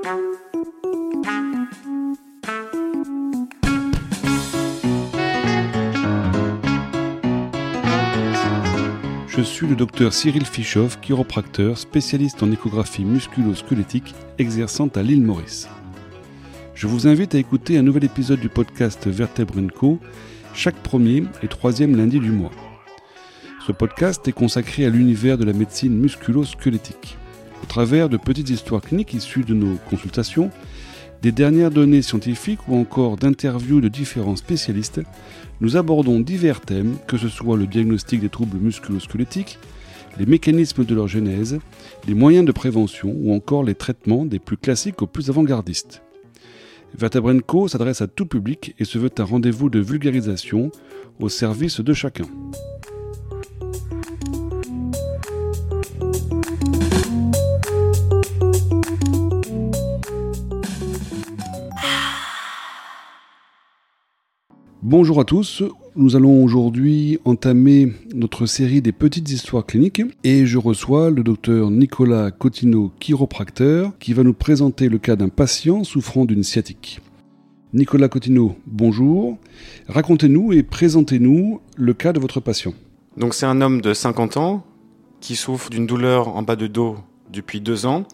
Je suis le docteur Cyril Fischoff, chiropracteur, spécialiste en échographie musculo-squelettique, exerçant à l'île Maurice. Je vous invite à écouter un nouvel épisode du podcast Vertèbre Co chaque premier et troisième lundi du mois. Ce podcast est consacré à l'univers de la médecine musculo-squelettique. Au travers de petites histoires cliniques issues de nos consultations, des dernières données scientifiques ou encore d'interviews de différents spécialistes, nous abordons divers thèmes, que ce soit le diagnostic des troubles musculo-squelettiques, les mécanismes de leur genèse, les moyens de prévention ou encore les traitements des plus classiques aux plus avant-gardistes. Vertebrenco s'adresse à tout public et se veut un rendez-vous de vulgarisation au service de chacun. Bonjour à tous, nous allons aujourd'hui entamer notre série des petites histoires cliniques et je reçois le docteur Nicolas Cotineau, chiropracteur, qui va nous présenter le cas d'un patient souffrant d'une sciatique. Nicolas Cotineau, bonjour. Racontez-nous et présentez-nous le cas de votre patient. Donc c'est un homme de 50 ans qui souffre d'une douleur en bas de dos depuis deux ans.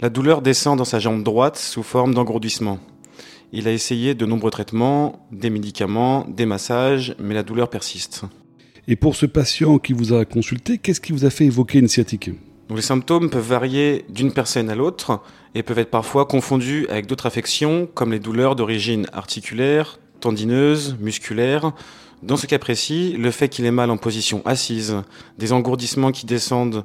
La douleur descend dans sa jambe droite sous forme d'engourdissement. Il a essayé de nombreux traitements, des médicaments, des massages, mais la douleur persiste. Et pour ce patient qui vous a consulté, qu'est-ce qui vous a fait évoquer une sciatique? Les symptômes peuvent varier d'une personne à l'autre et peuvent être parfois confondus avec d'autres affections comme les douleurs d'origine articulaire, tendineuse, musculaire. Dans ce cas précis, le fait qu'il ait mal en position assise, des engourdissements qui descendent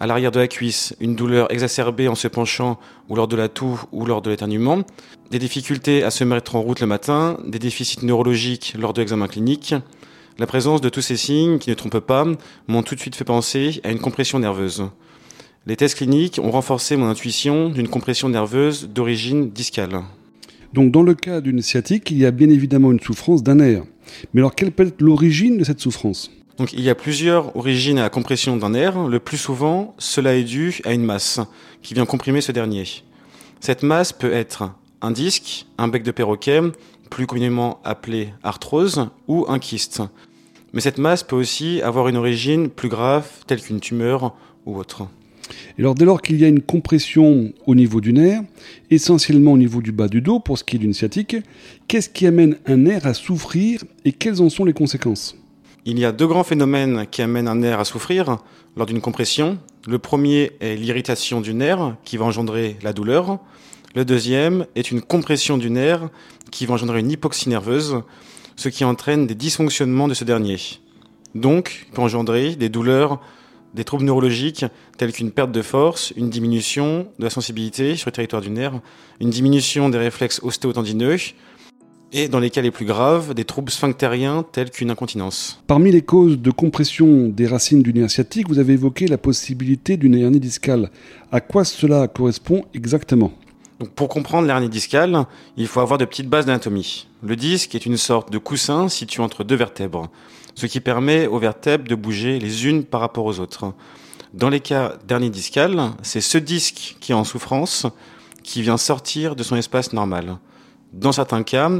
à l'arrière de la cuisse, une douleur exacerbée en se penchant ou lors de la toux ou lors de l'éternuement, des difficultés à se mettre en route le matin, des déficits neurologiques lors de l'examen clinique. La présence de tous ces signes, qui ne trompent pas, m'ont tout de suite fait penser à une compression nerveuse. Les tests cliniques ont renforcé mon intuition d'une compression nerveuse d'origine discale. Donc dans le cas d'une sciatique, il y a bien évidemment une souffrance d'un nerf. Mais alors quelle peut être l'origine de cette souffrance? Donc il y a plusieurs origines à la compression d'un nerf. Le plus souvent, cela est dû à une masse qui vient comprimer ce dernier. Cette masse peut être un disque, un bec de perroquet, plus communément appelé arthrose, ou un kyste. Mais cette masse peut aussi avoir une origine plus grave, telle qu'une tumeur ou autre. Et alors dès lors qu'il y a une compression au niveau du nerf, essentiellement au niveau du bas du dos pour ce qui est d'une sciatique, qu'est-ce qui amène un nerf à souffrir et quelles en sont les conséquences? Il y a deux grands phénomènes qui amènent un nerf à souffrir lors d'une compression. Le premier est l'irritation du nerf qui va engendrer la douleur. Le deuxième est une compression du nerf qui va engendrer une hypoxie nerveuse, ce qui entraîne des dysfonctionnements de ce dernier. Donc, peut engendrer des douleurs, des troubles neurologiques tels qu'une perte de force, une diminution de la sensibilité sur le territoire du nerf, une diminution des réflexes ostéotendineux, et dans les cas les plus graves, des troubles sphinctériens tels qu'une incontinence. Parmi les causes de compression des racines du nerf sciatique, vous avez évoqué la possibilité d'une hernie discale. À quoi cela correspond exactement? Donc pour comprendre l'hernie discale, il faut avoir de petites bases d'anatomie. Le disque est une sorte de coussin situé entre deux vertèbres, ce qui permet aux vertèbres de bouger les unes par rapport aux autres. Dans les cas d'hernie discale, c'est ce disque qui est en souffrance qui vient sortir de son espace normal. Dans certains cas,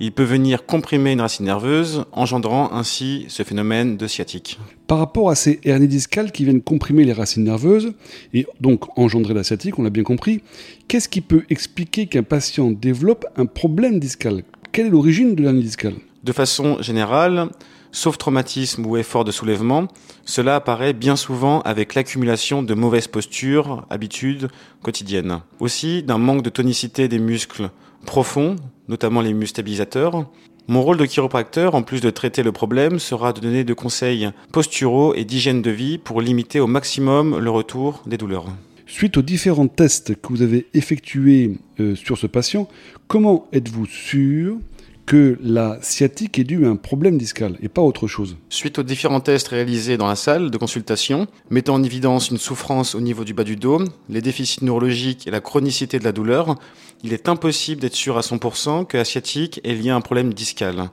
il peut venir comprimer une racine nerveuse, engendrant ainsi ce phénomène de sciatique. Par rapport à ces hernies discales qui viennent comprimer les racines nerveuses, et donc engendrer la sciatique, on l'a bien compris, qu'est-ce qui peut expliquer qu'un patient développe un problème discal? Quelle est l'origine de l'hernie discale? De façon générale, sauf traumatisme ou effort de soulèvement, cela apparaît bien souvent avec l'accumulation de mauvaises postures, habitudes quotidiennes. Aussi d'un manque de tonicité des muscles profonds, notamment les muscles stabilisateurs. Mon rôle de chiropracteur, en plus de traiter le problème, sera de donner des conseils posturaux et d'hygiène de vie pour limiter au maximum le retour des douleurs. Suite aux différents tests que vous avez effectués euh, sur ce patient, comment êtes-vous sûr que la sciatique est due à un problème discal et pas autre chose. Suite aux différents tests réalisés dans la salle de consultation, mettant en évidence une souffrance au niveau du bas du dos, les déficits neurologiques et la chronicité de la douleur, il est impossible d'être sûr à 100% que la sciatique est liée à un problème discal.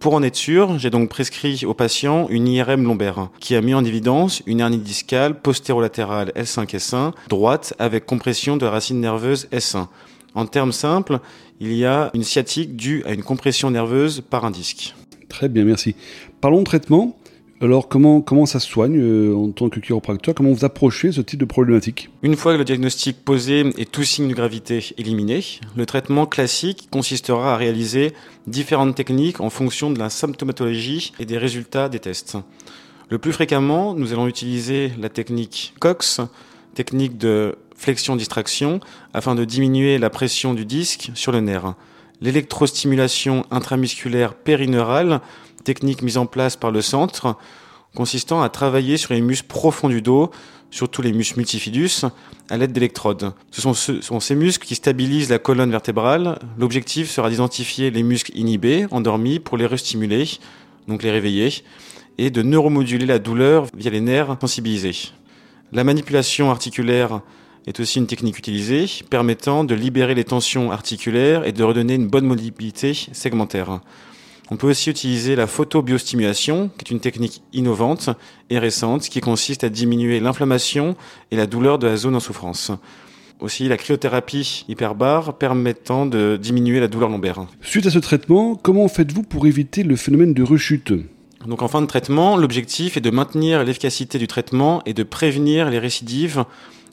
Pour en être sûr, j'ai donc prescrit au patient une IRM lombaire qui a mis en évidence une hernie discale postérolatérale L5-S1 droite avec compression de la racine nerveuse S1. En termes simples, il y a une sciatique due à une compression nerveuse par un disque. Très bien, merci. Parlons de traitement. Alors comment, comment ça se soigne euh, en tant que chiropracteur? Comment vous approchez ce type de problématique? Une fois que le diagnostic posé et tout signe de gravité éliminé, le traitement classique consistera à réaliser différentes techniques en fonction de la symptomatologie et des résultats des tests. Le plus fréquemment, nous allons utiliser la technique COX, technique de flexion-distraction, afin de diminuer la pression du disque sur le nerf. L'électrostimulation intramusculaire périneurale technique mise en place par le centre consistant à travailler sur les muscles profonds du dos, surtout les muscles multifidus, à l'aide d'électrodes. Ce sont, sont, ces muscles qui stabilisent la colonne vertébrale. L'objectif sera d'identifier les muscles inhibés, endormis, pour les restimuler, donc les réveiller, et de neuromoduler la douleur via les nerfs sensibilisés. La manipulation articulaire est aussi une technique utilisée, permettant de libérer les tensions articulaires et de redonner une bonne mobilité segmentaire. On peut aussi utiliser la photobiostimulation, qui est une technique innovante et récente qui consiste à diminuer l'inflammation et la douleur de la zone en souffrance. Aussi la cryothérapie hyperbare permettant de diminuer la douleur lombaire. Suite à ce traitement, comment faites-vous pour éviter le phénomène de rechute? Donc en fin de traitement, l'objectif est de maintenir l'efficacité du traitement et de prévenir les récidives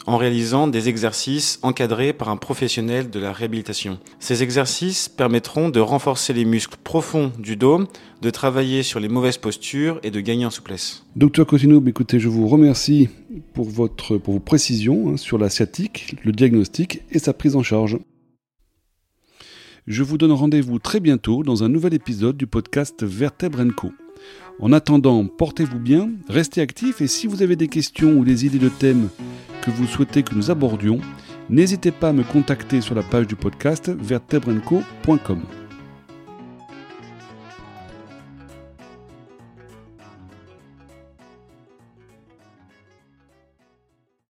en réalisant des exercices encadrés par un professionnel de la réhabilitation. Ces exercices permettront de renforcer les muscles profonds du dos, de travailler sur les mauvaises postures et de gagner en souplesse. Docteur Cosino, écoutez, je vous remercie pour, votre, pour vos précisions hein, sur la sciatique, le diagnostic et sa prise en charge. Je vous donne rendez-vous très bientôt dans un nouvel épisode du podcast Vertèbre Co. En attendant, portez-vous bien, restez actifs et si vous avez des questions ou des idées de thèmes que vous souhaitez que nous abordions, n'hésitez pas à me contacter sur la page du podcast vertebrenco.com.